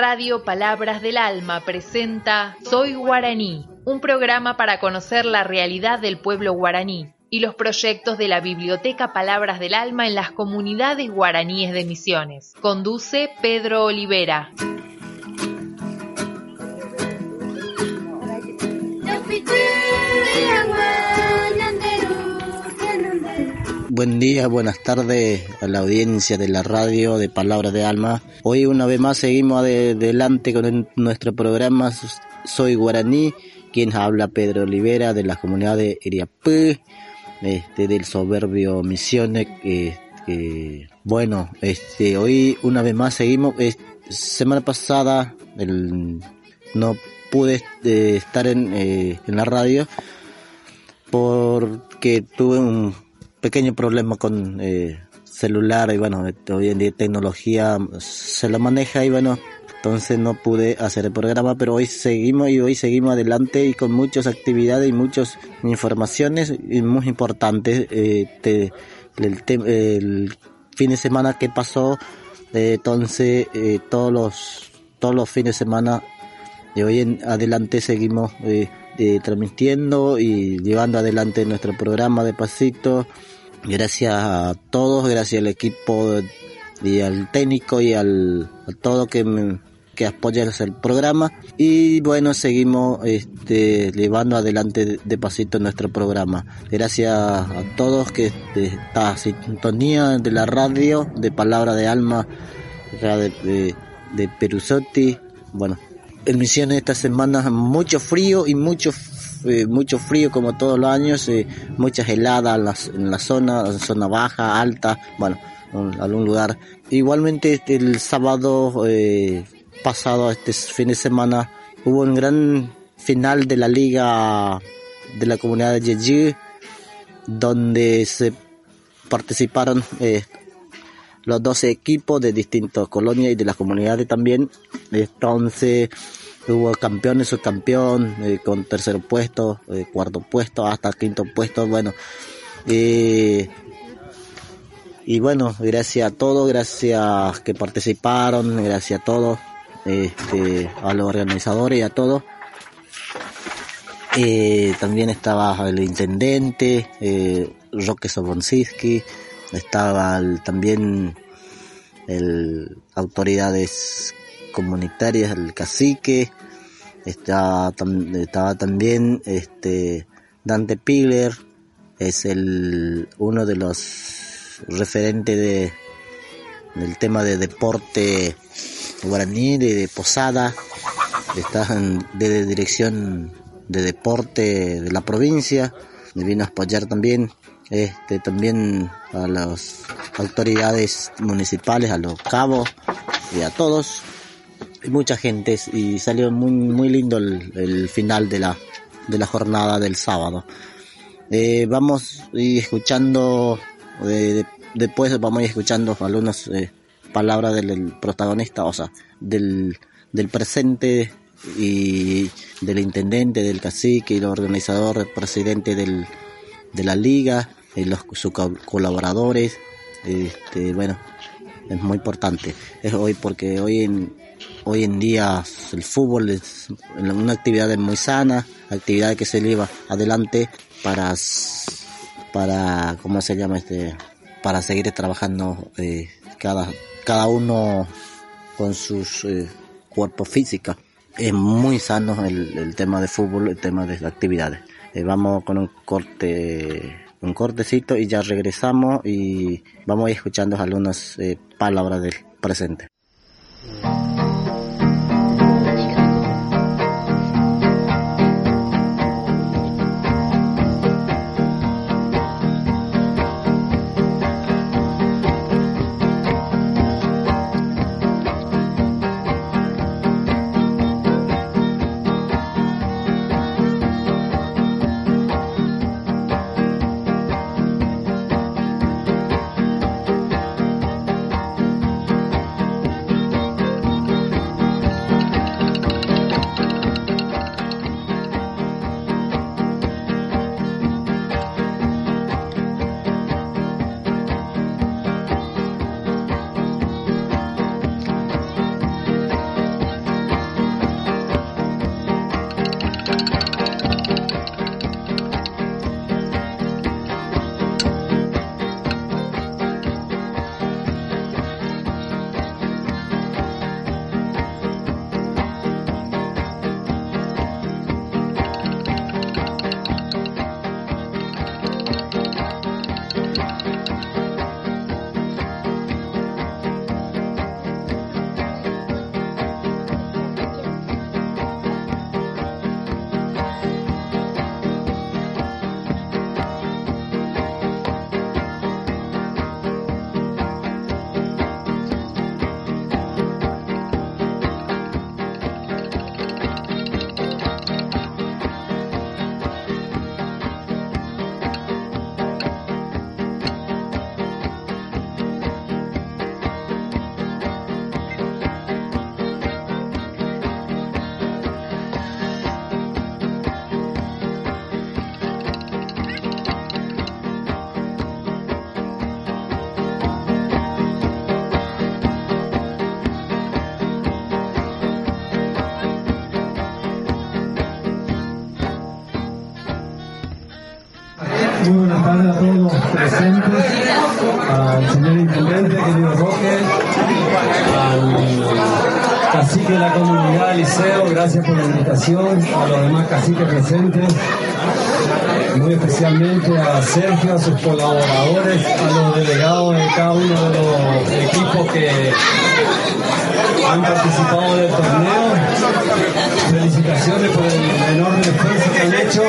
Radio Palabras del Alma presenta Soy Guaraní, un programa para conocer la realidad del pueblo guaraní y los proyectos de la Biblioteca Palabras del Alma en las comunidades guaraníes de Misiones. Conduce Pedro Olivera. Buen día, buenas tardes a la audiencia de la radio de Palabras de Alma. Hoy una vez más seguimos adelante con nuestro programa Soy Guaraní, quien habla Pedro Olivera de la comunidad de Iriapú, este, del soberbio Misiones. Bueno, este, hoy una vez más seguimos. semana pasada no pude este, estar en, eh, en la radio porque tuve un pequeño problema con eh, celular y bueno, hoy en día tecnología se lo maneja y bueno, entonces no pude hacer el programa, pero hoy seguimos y hoy seguimos adelante y con muchas actividades y muchas informaciones y muy importantes. Eh, el, fin de semana que pasó, eh, entonces eh, todos los todos los fines de semana de hoy en adelante seguimos transmitiendo y llevando adelante nuestro programa de pasito. Gracias a todos, gracias al equipo y al técnico y al, a todo que, me, que apoya el programa. Y bueno, seguimos este, llevando adelante de, pasito nuestro programa. Gracias a todos que este, esta sintonía de la radio, de Palabra de Alma, de, de, de Perusotti. Bueno, en Misiones esta semana mucho frío y mucho eh, mucho frío como todos los años, eh, muchas heladas en la, zona, zona baja, alta, bueno, en algún lugar. Igualmente este, el sábado eh, pasado, este fin de semana, hubo un gran final de la liga de la comunidad de Yeji, donde se participaron los 12 equipos de distintas colonias y de las comunidades también. Entonces, hubo campeones, subcampeón, eh, con tercer puesto, eh, cuarto puesto, hasta quinto puesto, bueno. Eh, y bueno, gracias a todos, gracias que participaron, gracias a todos, este, a los organizadores y a todos. también estaba el intendente, Roque Sobonsiski, estaba también el, autoridades comunitarias, el cacique, estaba, estaba también este Dante Piller, es el uno de los referentes de del tema de deporte guaraní de, Posada, está en, de dirección de deporte de la provincia, me vino a apoyar también este también a las autoridades municipales, a los cabos y a todos mucha gente y salió muy muy lindo el, final de la de la jornada del sábado. Eh, vamos a ir escuchando eh, después vamos a ir escuchando algunas eh, palabras del, protagonista o sea del, del presente y del intendente del cacique el organizador el presidente del, de la liga y los sus colaboradores este bueno es muy importante es hoy porque hoy en Hoy en día el fútbol es una actividad muy sana, actividad que se lleva adelante para, para ¿cómo se llama este? Para seguir trabajando eh, cada, cada uno con sus eh, cuerpos físicos. Es muy sano el, tema de fútbol, el tema de actividades. Eh, vamos con un corte un cortecito y ya regresamos y vamos a ir escuchando algunas palabras del presente. Gracias por la invitación, a los demás caciques presentes, muy especialmente a Sergio, a sus colaboradores, a los delegados de cada uno de los equipos que han participado del torneo. Felicitaciones por el enorme esfuerzo que han hecho,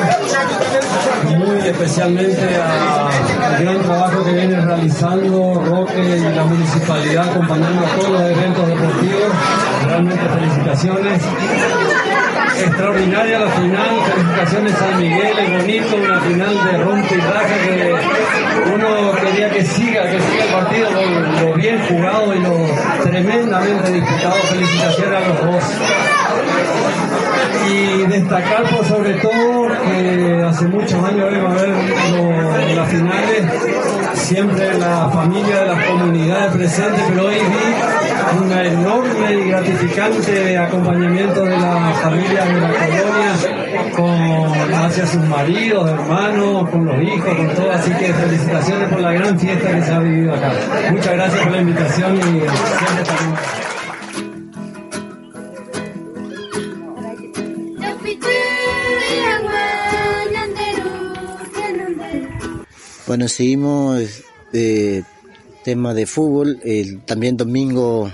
muy especialmente al gran trabajo que viene realizando Roque y la municipalidad acompañando a todos los eventos deportivos. Realmente felicitaciones extraordinaria la final, felicitaciones a Miguel, es bonito, una final de rompe y raja que uno quería que siga, que siga el partido, lo, lo bien jugado y lo tremendamente disputado, felicitaciones a los dos. Y destacar por sobre todo que hace muchos años vengo a ver las finales, siempre la familia de las comunidades presentes, pero hoy vi un enorme y gratificante acompañamiento de las familias de la colonia con hacia sus maridos, hermanos, con los hijos, con todo, así que felicitaciones por la gran fiesta que se ha vivido acá. Muchas gracias por la invitación y siempre estaremos Bueno, seguimos eh, tema de fútbol. También domingo,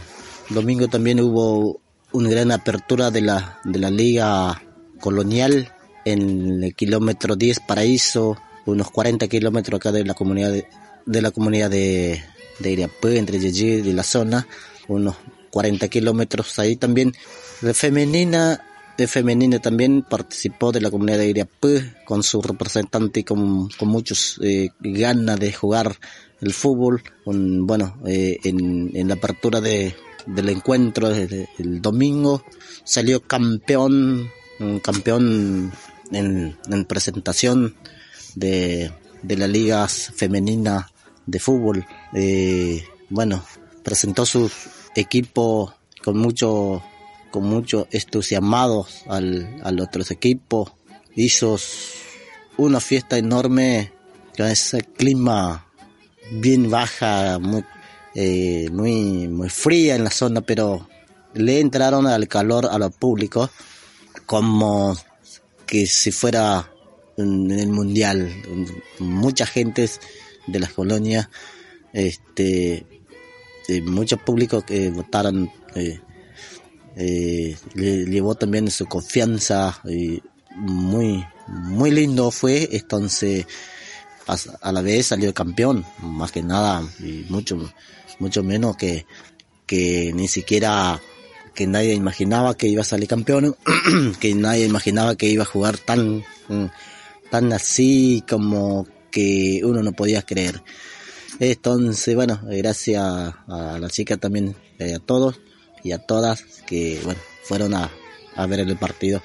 domingo también hubo una gran apertura de la, de la liga colonial en el kilómetro 10 Paraíso, unos 40 kilómetros acá de la comunidad de, la comunidad de, de Iriapé, entre allí y la zona, unos 40 kilómetros ahí también. La femenina de femenina también participó de la comunidad de Iriapú con su representante con, con muchos eh, ganas de jugar el fútbol. bueno, eh, en, en, la apertura de, del encuentro del, el domingo salió campeón, campeón en, en presentación de, de la liga femenina de fútbol. Eh, bueno, presentó su equipo con mucho con mucho entusiasmados al, al otros equipos. Hizo una fiesta enorme con ese clima bien baja, muy, eh, muy, muy fría en la zona, pero le entraron al calor a los públicos como que si fuera en el mundial. Mucha gente de las colonias, este, muchos públicos que votaron eh, eh, le llevó también su confianza y muy muy lindo fue entonces a, la vez salió campeón más que nada y mucho mucho menos que que ni siquiera que nadie imaginaba que iba a salir campeón que nadie imaginaba que iba a jugar tan tan así como que uno no podía creer. Entonces bueno gracias a la chica también a todos y a todas que bueno fueron a, a ver el partido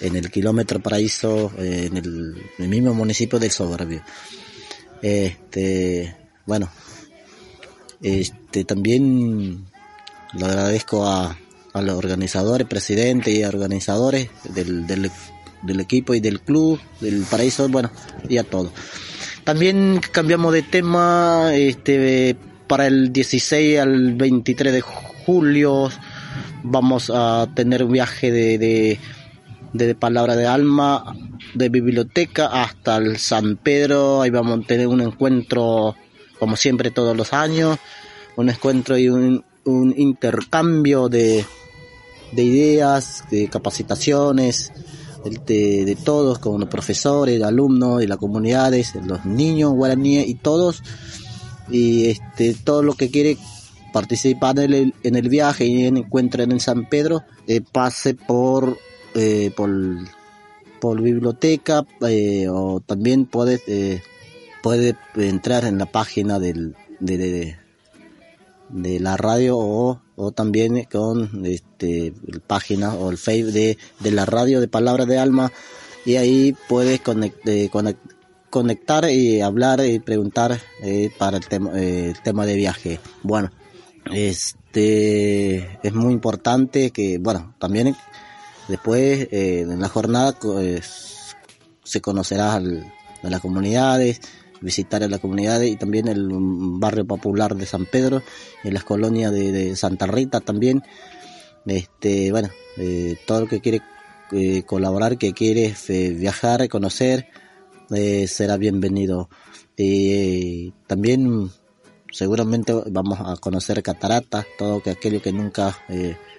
en el kilómetro paraíso eh, en, el, mismo municipio del Soberbio este bueno este también lo agradezco a, a los organizadores presidentes y organizadores del, del, equipo y del club del paraíso bueno y a todos. También cambiamos de tema este para el 16 al 23 de julio vamos a tener un viaje de, de, palabra de alma de biblioteca hasta el San Pedro. Ahí vamos a tener un encuentro como siempre todos los años. Un encuentro y un, intercambio de, de ideas de capacitaciones de, de todos como los profesores alumnos y las comunidades los niños guaraníes y todos. Y este todo lo que quiere participar en el, en el viaje y encuentren en San Pedro, eh, pase por, eh, por, por biblioteca eh, o también puede, eh, entrar en la página del, de, de, de la radio o, o también con este, página o el Facebook de, de la radio de Palabra de Alma y ahí puedes conect, conect, conectar y hablar y preguntar eh, para el tema, eh, el tema de viaje. Bueno, este es muy importante que, bueno, también después eh, en la jornada pues, se conocerá a las comunidades visitar a la comunidad y también el barrio popular de San Pedro, en las colonias de, Santa Rita también. Este, bueno, eh, todo el que quiere eh, colaborar, que quiere viajar, conocer, será bienvenido. también seguramente vamos a conocer cataratas, todo que aquello que nunca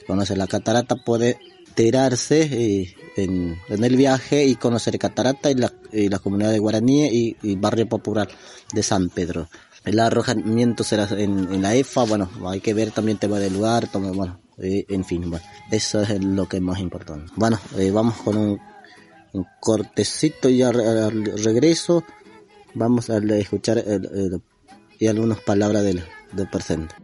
conoce la catarata puede enterarse en, el viaje y conocer Catarata y la, la comunidad de Guaraní y, barrio popular de San Pedro. El arrojamiento será en, la EFA, bueno, hay que ver también tema del lugar, bueno, eh, en fin, bueno, eso es lo que es más importante. Bueno, eh, vamos con un, cortecito y al, regreso vamos a escuchar y algunas palabras del, del presente.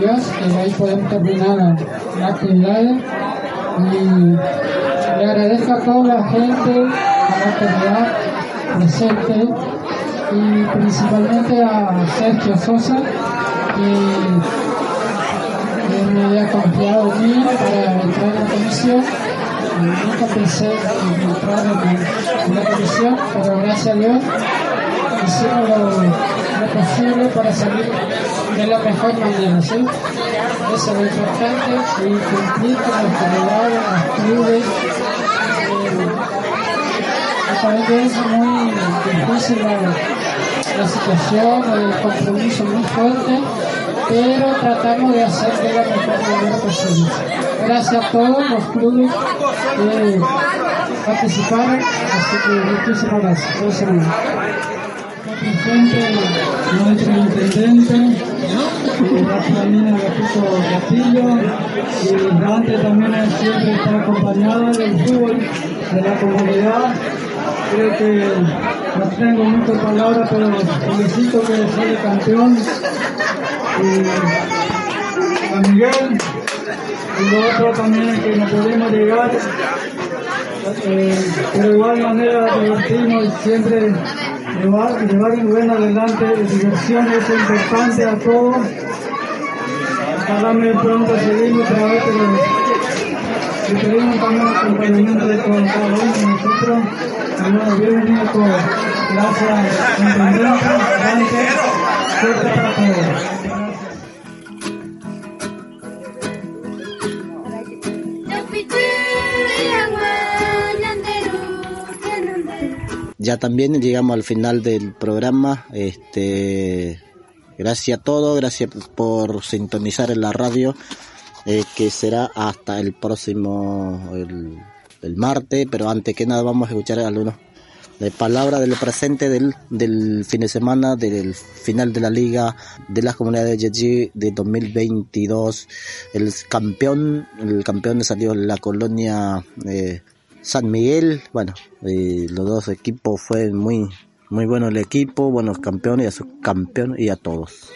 Dios que ahí podemos terminar la actividad y le agradezco a toda la gente, a la autoridad presente y principalmente a Sergio Sosa que, me había confiado en mí para entrar en la comisión. Nunca pensé en entrar en la comisión, pero gracias a Dios hicimos lo posible para salir de la mejor manera, ¿sí? Eso es lo importante y cumplir con las los clubes. Eh, aparentemente es muy difícil la, situación, el compromiso muy fuerte, pero tratamos de hacer de la mejor manera posible. Gracias a todos los clubes que participaron, así que muchísimas gracias. gracias nuestro intendente, Rafaelina Gatito Castillo, y Dante también siempre está acompañada del fútbol de la comunidad. Creo que no tengo muchas palabras, pero felicito que sale campeón. Y a Miguel, y lo otro también que no podemos llegar. Eh, de igual manera divertimos siempre llevar, llevar el buen adelante, diversión es importante a todos. Ojalá me pronto seguimos pero que tenemos también acompañamiento de todos nosotros, hermano bienvenido con gracias, intendencia, Dante, suerte para todos. Ya también llegamos al final del programa. Este, gracias a todos, gracias por sintonizar en la radio, eh, que será hasta el próximo, el, el, martes, pero antes que nada vamos a escuchar algunos de palabras del presente del, del fin de semana, del final de la liga de las comunidades de Yeji de 2022. El campeón, el campeón salió la colonia eh, San Miguel, bueno, eh, los dos equipos fue muy muy bueno el equipo, buenos campeones y a campeón y a todos.